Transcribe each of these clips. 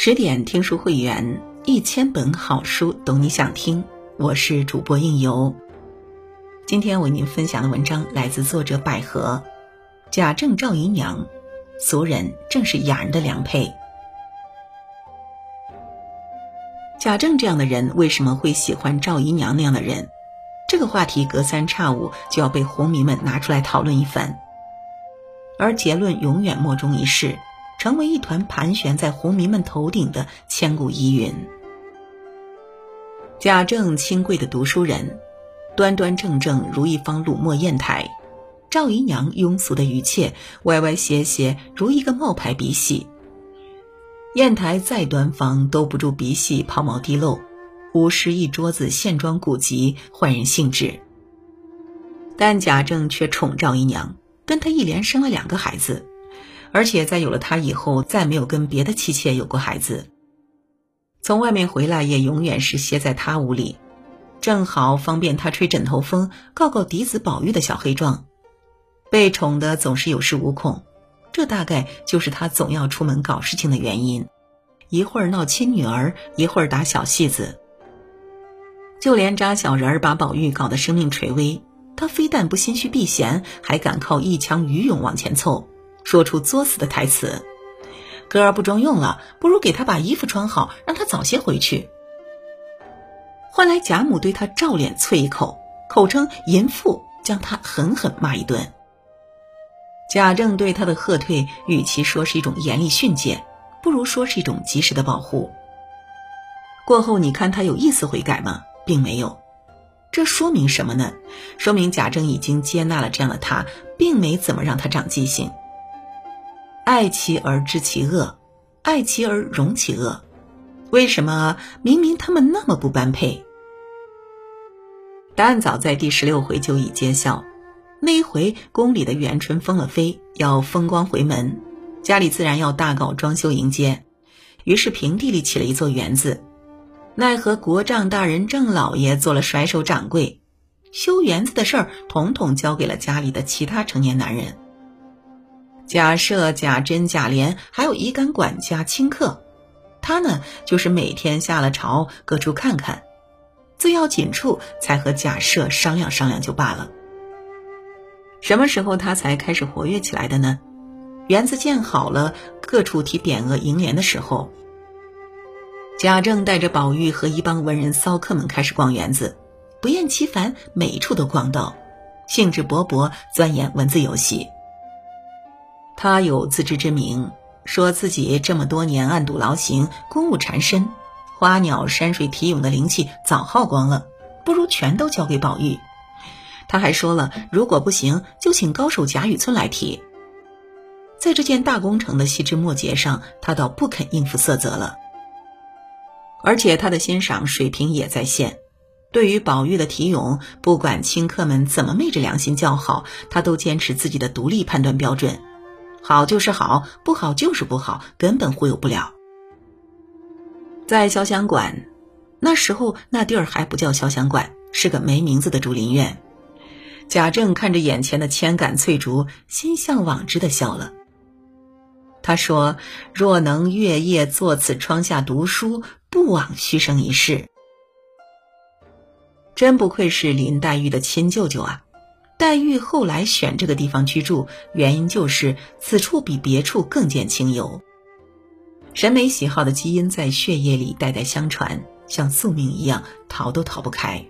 十点听书会员，一千本好书，懂你想听。我是主播应由。今天为您分享的文章来自作者百合。贾政赵姨娘，俗人正是雅人的良配。贾政这样的人为什么会喜欢赵姨娘那样的人？这个话题隔三差五就要被红迷们拿出来讨论一番，而结论永远莫衷一是。成为一团盘旋在红迷们头顶的千古疑云。贾政清贵的读书人，端端正正如一方鲁墨砚台；赵姨娘庸俗的愚妾，歪歪斜斜如一个冒牌鼻戏。砚台再端方，兜不住鼻戏抛锚滴漏；午时一桌子线装古籍，换人兴致。但贾政却宠赵姨娘，跟她一连生了两个孩子。而且在有了他以后，再没有跟别的妻妾有过孩子。从外面回来也永远是歇在他屋里，正好方便他吹枕头风、告告嫡子宝玉的小黑状。被宠的总是有恃无恐，这大概就是他总要出门搞事情的原因。一会儿闹亲女儿，一会儿打小戏子。就连扎小人儿把宝玉搞得生命垂危，他非但不心虚避嫌，还敢靠一腔余勇往前凑。说出作死的台词：“哥儿不中用了，不如给他把衣服穿好，让他早些回去。”换来贾母对他照脸啐一口，口称淫妇，将他狠狠骂一顿。贾政对他的喝退，与其说是一种严厉训诫，不如说是一种及时的保护。过后你看他有意思悔改吗？并没有。这说明什么呢？说明贾政已经接纳了这样的他，并没怎么让他长记性。爱其而知其恶，爱其而容其恶。为什么明明他们那么不般配？答案早在第十六回就已揭晓。那一回宫里的元春封了妃，要风光回门，家里自然要大搞装修迎接。于是平地里起了一座园子，奈何国丈大人郑老爷做了甩手掌柜，修园子的事儿统统交给了家里的其他成年男人。贾赦、贾珍、贾琏，还有一干管家清客，他呢就是每天下了朝各处看看，最要紧处才和贾赦商量商量就罢了。什么时候他才开始活跃起来的呢？园子建好了，各处提匾额楹联的时候，贾政带着宝玉和一帮文人骚客们开始逛园子，不厌其烦，每一处都逛到，兴致勃勃钻研文字游戏。他有自知之明，说自己这么多年暗度劳形、公务缠身，花鸟山水题咏的灵气早耗光了，不如全都交给宝玉。他还说了，如果不行，就请高手贾雨村来提。在这件大工程的细枝末节上，他倒不肯应付色泽了。而且他的欣赏水平也在线，对于宝玉的题咏，不管亲客们怎么昧着良心叫好，他都坚持自己的独立判断标准。好就是好，不好就是不好，根本忽悠不了。在潇湘馆，那时候那地儿还不叫潇湘馆，是个没名字的竹林院。贾政看着眼前的千杆翠竹，心向往之的笑了。他说：“若能月夜坐此窗下读书，不枉虚生一世。”真不愧是林黛玉的亲舅舅啊！黛玉后来选这个地方居住，原因就是此处比别处更见清幽。审美喜好的基因在血液里代代相传，像宿命一样，逃都逃不开。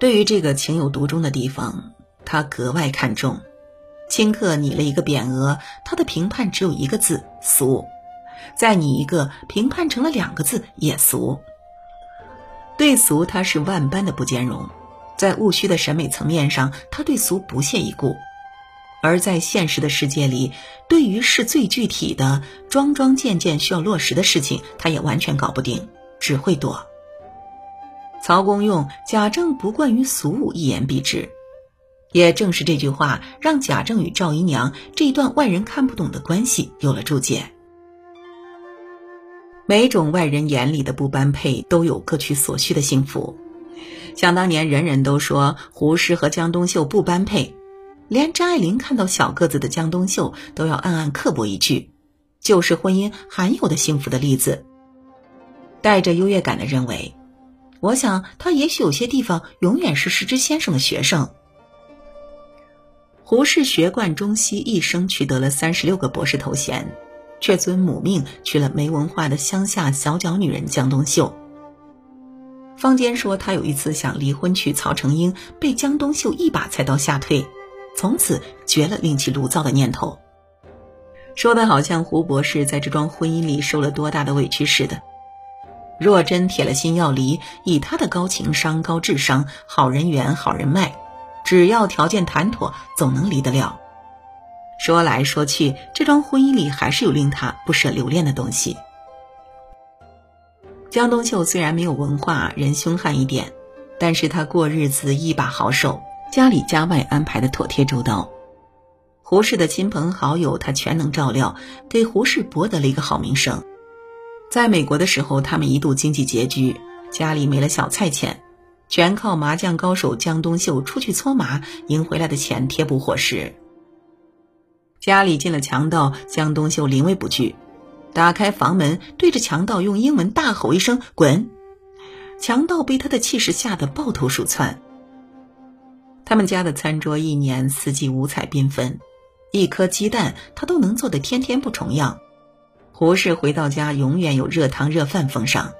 对于这个情有独钟的地方，他格外看重。顷刻拟了一个匾额，他的评判只有一个字：俗；再拟一个，评判成了两个字，也俗。对俗，他是万般的不兼容。在务虚的审美层面上，他对俗不屑一顾；而在现实的世界里，对于是最具体的、桩桩件件需要落实的事情，他也完全搞不定，只会躲。曹公用、贾政不惯于俗务，一言蔽之。也正是这句话，让贾政与赵姨娘这一段外人看不懂的关系有了注解。每种外人眼里的不般配，都有各取所需的幸福。想当年，人人都说胡适和江冬秀不般配，连张爱玲看到小个子的江冬秀都要暗暗刻薄一句：“就是婚姻罕有的幸福的例子。带着优越感的认为，我想他也许有些地方永远是石之先生的学生。胡适学贯中西，一生取得了三十六个博士头衔，却遵母命娶了没文化的乡下小脚女人江冬秀。方坚说他有一次想离婚娶曹成英，被江冬秀一把菜刀吓退，从此绝了另起炉灶的念头。说的好像胡博士在这桩婚姻里受了多大的委屈似的。若真铁了心要离，以他的高情商、高智商、好人缘、好人脉。只要条件谈妥，总能离得了。说来说去，这桩婚姻里还是有令他不舍留恋的东西。江冬秀虽然没有文化，人凶悍一点，但是他过日子一把好手，家里家外安排的妥帖周到。胡适的亲朋好友，他全能照料，给胡适博得了一个好名声。在美国的时候，他们一度经济拮据，家里没了小菜钱。全靠麻将高手江冬秀出去搓麻赢回来的钱贴补伙食。家里进了强盗，江冬秀临危不惧，打开房门对着强盗用英文大吼一声“滚”，强盗被他的气势吓得抱头鼠窜。他们家的餐桌一年四季五彩缤纷，一颗鸡蛋他都能做得天天不重样。胡适回到家永远有热汤热饭奉上。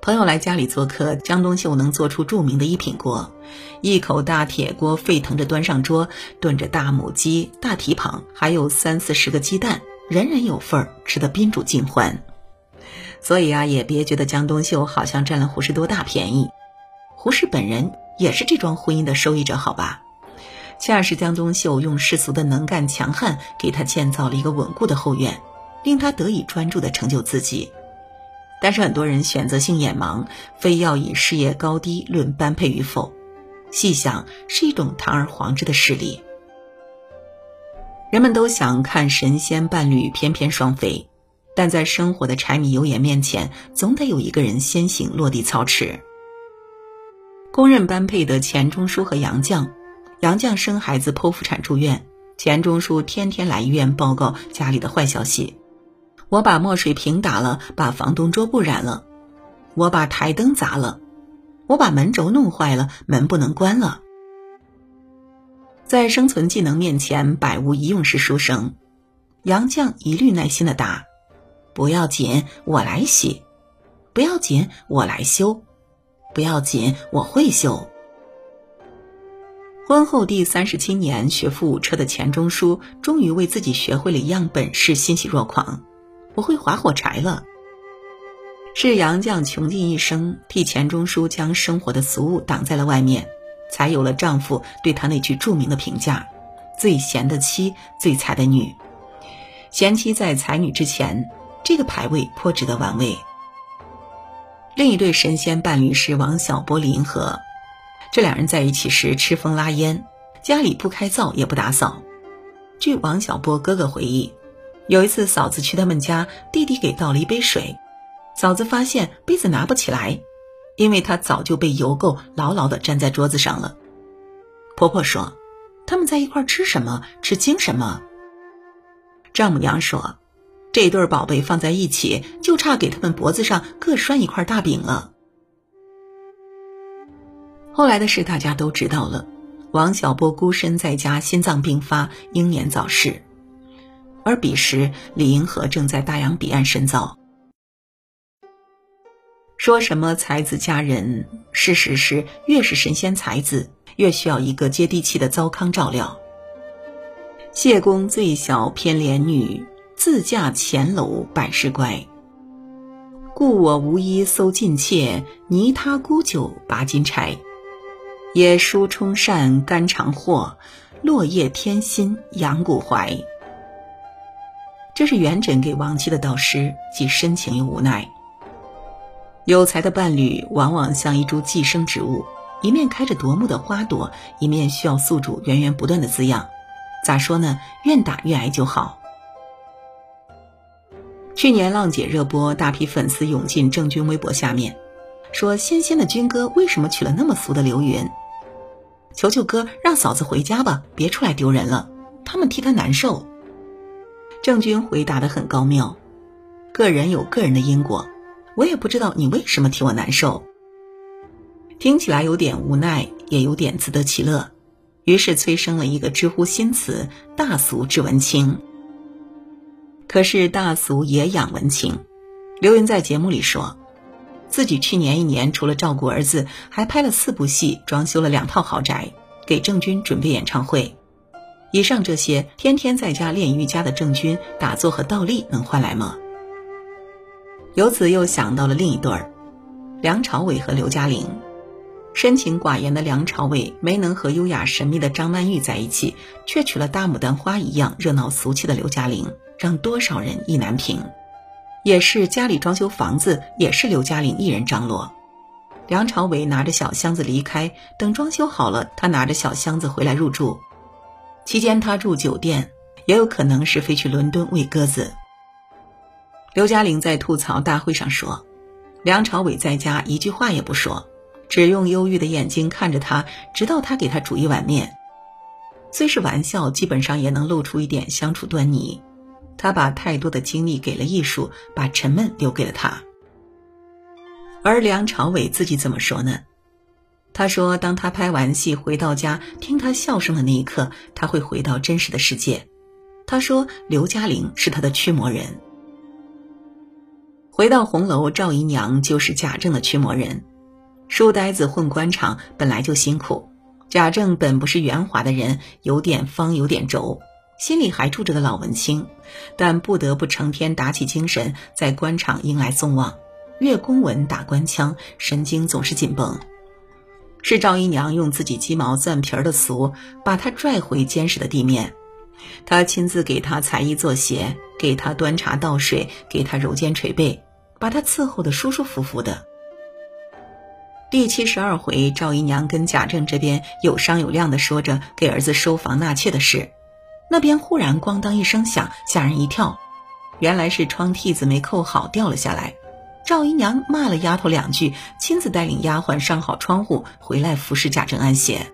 朋友来家里做客，江冬秀能做出著名的一品锅，一口大铁锅沸腾着端上桌，炖着大母鸡、大蹄膀，还有三四十个鸡蛋，人人有份儿，吃得宾主尽欢。所以啊，也别觉得江冬秀好像占了胡适多大便宜，胡适本人也是这桩婚姻的受益者，好吧？恰是江冬秀用世俗的能干强悍，给他建造了一个稳固的后院，令他得以专注地成就自己。但是很多人选择性眼盲，非要以事业高低论般配与否，细想是一种堂而皇之的势力。人们都想看神仙伴侣翩翩双飞，但在生活的柴米油盐面前，总得有一个人先行落地操持。公认般配的钱钟书和杨绛，杨绛生孩子剖腹产住院，钱钟书天天来医院报告家里的坏消息。我把墨水瓶打了，把房东桌布染了，我把台灯砸了，我把门轴弄坏了，门不能关了。在生存技能面前，百无一用是书生。杨绛一律耐心的答：“不要紧，我来洗；不要紧，我来修；不要紧，我会修。”婚后第三十七年，学富五车的钱钟书终于为自己学会了一样本事欣喜若狂。我会划火柴了。是杨绛穷尽一生替钱钟书将生活的俗物挡在了外面，才有了丈夫对她那句著名的评价：“最贤的妻，最才的女。”贤妻在才女之前，这个排位颇值得玩味。另一对神仙伴侣是王小波、林和，这两人在一起时吃风拉烟，家里不开灶也不打扫。据王小波哥哥回忆。有一次，嫂子去他们家，弟弟给倒了一杯水，嫂子发现杯子拿不起来，因为他早就被油垢牢牢地粘在桌子上了。婆婆说：“他们在一块吃什么？吃精什么？”丈母娘说：“这对宝贝放在一起，就差给他们脖子上各拴一块大饼了。”后来的事大家都知道了，王小波孤身在家，心脏病发，英年早逝。而彼时，李银河正在大洋彼岸深造。说什么才子佳人？事实是，越是神仙才子，越需要一个接地气的糟糠照料。谢公最小偏怜女，自嫁前楼百事乖。故我无衣搜尽妾，泥他沽酒拔金钗。野书充扇肝肠货，落叶添薪养骨怀。这是元稹给亡妻的悼诗，既深情又无奈。有才的伴侣往往像一株寄生植物，一面开着夺目的花朵，一面需要宿主源源不断的滋养。咋说呢？愿打愿挨就好。去年浪姐热播，大批粉丝涌进郑钧微博下面，说：“仙仙的军哥为什么娶了那么俗的刘云？求求哥让嫂子回家吧，别出来丢人了，他们替他难受。”郑钧回答的很高妙：“个人有个人的因果，我也不知道你为什么替我难受。”听起来有点无奈，也有点自得其乐，于是催生了一个知乎新词：“大俗之文青。”可是大俗也养文青。刘云在节目里说，自己去年一年除了照顾儿子，还拍了四部戏，装修了两套豪宅，给郑钧准备演唱会。以上这些，天天在家练瑜伽的郑钧，打坐和倒立能换来吗？由此又想到了另一对儿，梁朝伟和刘嘉玲。深情寡言的梁朝伟没能和优雅神秘的张曼玉在一起，却娶了大牡丹花一样热闹俗气的刘嘉玲，让多少人意难平。也是家里装修房子，也是刘嘉玲一人张罗。梁朝伟拿着小箱子离开，等装修好了，他拿着小箱子回来入住。期间他住酒店，也有可能是飞去伦敦喂鸽子。刘嘉玲在吐槽大会上说，梁朝伟在家一句话也不说。只用忧郁的眼睛看着他，直到他给他煮一碗面。虽是玩笑，基本上也能露出一点相处端倪。他把太多的精力给了艺术，把沉闷留给了他。而梁朝伟自己怎么说呢？他说：“当他拍完戏回到家，听他笑声的那一刻，他会回到真实的世界。”他说：“刘嘉玲是他的驱魔人。”回到红楼，赵姨娘就是贾政的驱魔人。书呆子混官场本来就辛苦，贾政本不是圆滑的人，有点方，有点轴，心里还住着个老文青，但不得不成天打起精神，在官场迎来送往，阅公文，打官腔，神经总是紧绷。是赵姨娘用自己鸡毛蒜皮儿的俗，把他拽回坚实的地面。她亲自给他裁衣做鞋，给他端茶倒水，给他揉肩捶背，把他伺候的舒舒服服的。第七十二回，赵姨娘跟贾政这边有商有量的说着给儿子收房纳妾的事，那边忽然咣当一声响，吓人一跳，原来是窗屉子没扣好掉了下来。赵姨娘骂了丫头两句，亲自带领丫鬟上好窗户，回来服侍贾政安歇。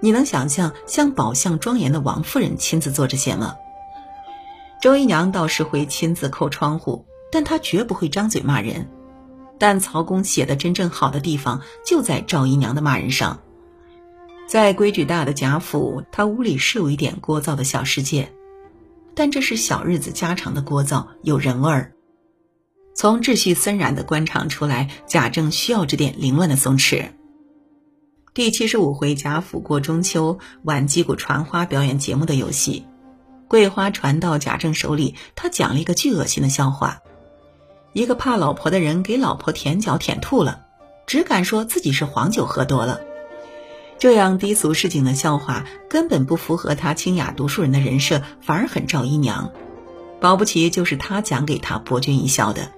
你能想象像宝相庄严的王夫人亲自做这些吗？周姨娘倒是会亲自扣窗户，但他绝不会张嘴骂人。但曹公写的真正好的地方就在赵姨娘的骂人上。在规矩大的贾府，他屋里是有一点聒噪的小世界，但这是小日子家常的聒噪，有人味儿。从秩序森然的官场出来，贾政需要这点凌乱的松弛。第七十五回，贾府过中秋，玩击鼓传花表演节目的游戏，桂花传到贾政手里，他讲了一个巨恶心的笑话。一个怕老婆的人给老婆舔脚舔吐了，只敢说自己是黄酒喝多了。这样低俗市井的笑话根本不符合他清雅读书人的人设，反而很赵姨娘。保不齐就是他讲给他博君一笑的。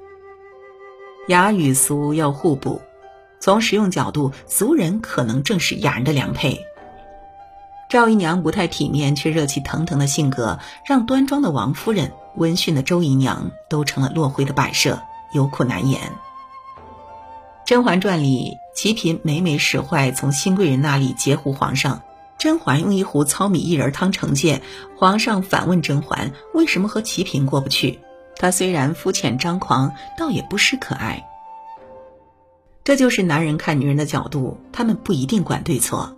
雅与俗要互补，从实用角度，俗人可能正是雅人的良配。赵姨娘不太体面却热气腾腾的性格，让端庄的王夫人。闻讯的周姨娘都成了落灰的摆设，有苦难言。《甄嬛传》里，齐嫔每每使坏，从新贵人那里截胡皇上，甄嬛用一壶糙米薏仁汤惩戒。皇上反问甄嬛，为什么和齐嫔过不去？她虽然肤浅张狂，倒也不失可爱。这就是男人看女人的角度，他们不一定管对错。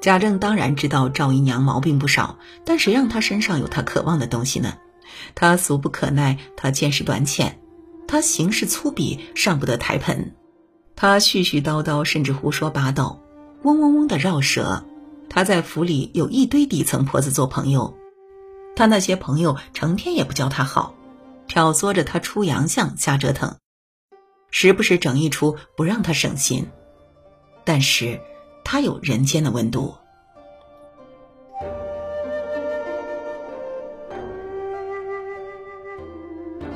贾政当然知道赵姨娘毛病不少，但谁让她身上有他渴望的东西呢？他俗不可耐，他见识短浅，他行事粗鄙，上不得台盆，他絮絮叨叨，甚至胡说八道，嗡嗡嗡的绕舌。他在府里有一堆底层婆子做朋友，他那些朋友成天也不教他好，挑唆着他出洋相，瞎折腾，时不时整一出不让他省心。但是，他有人间的温度。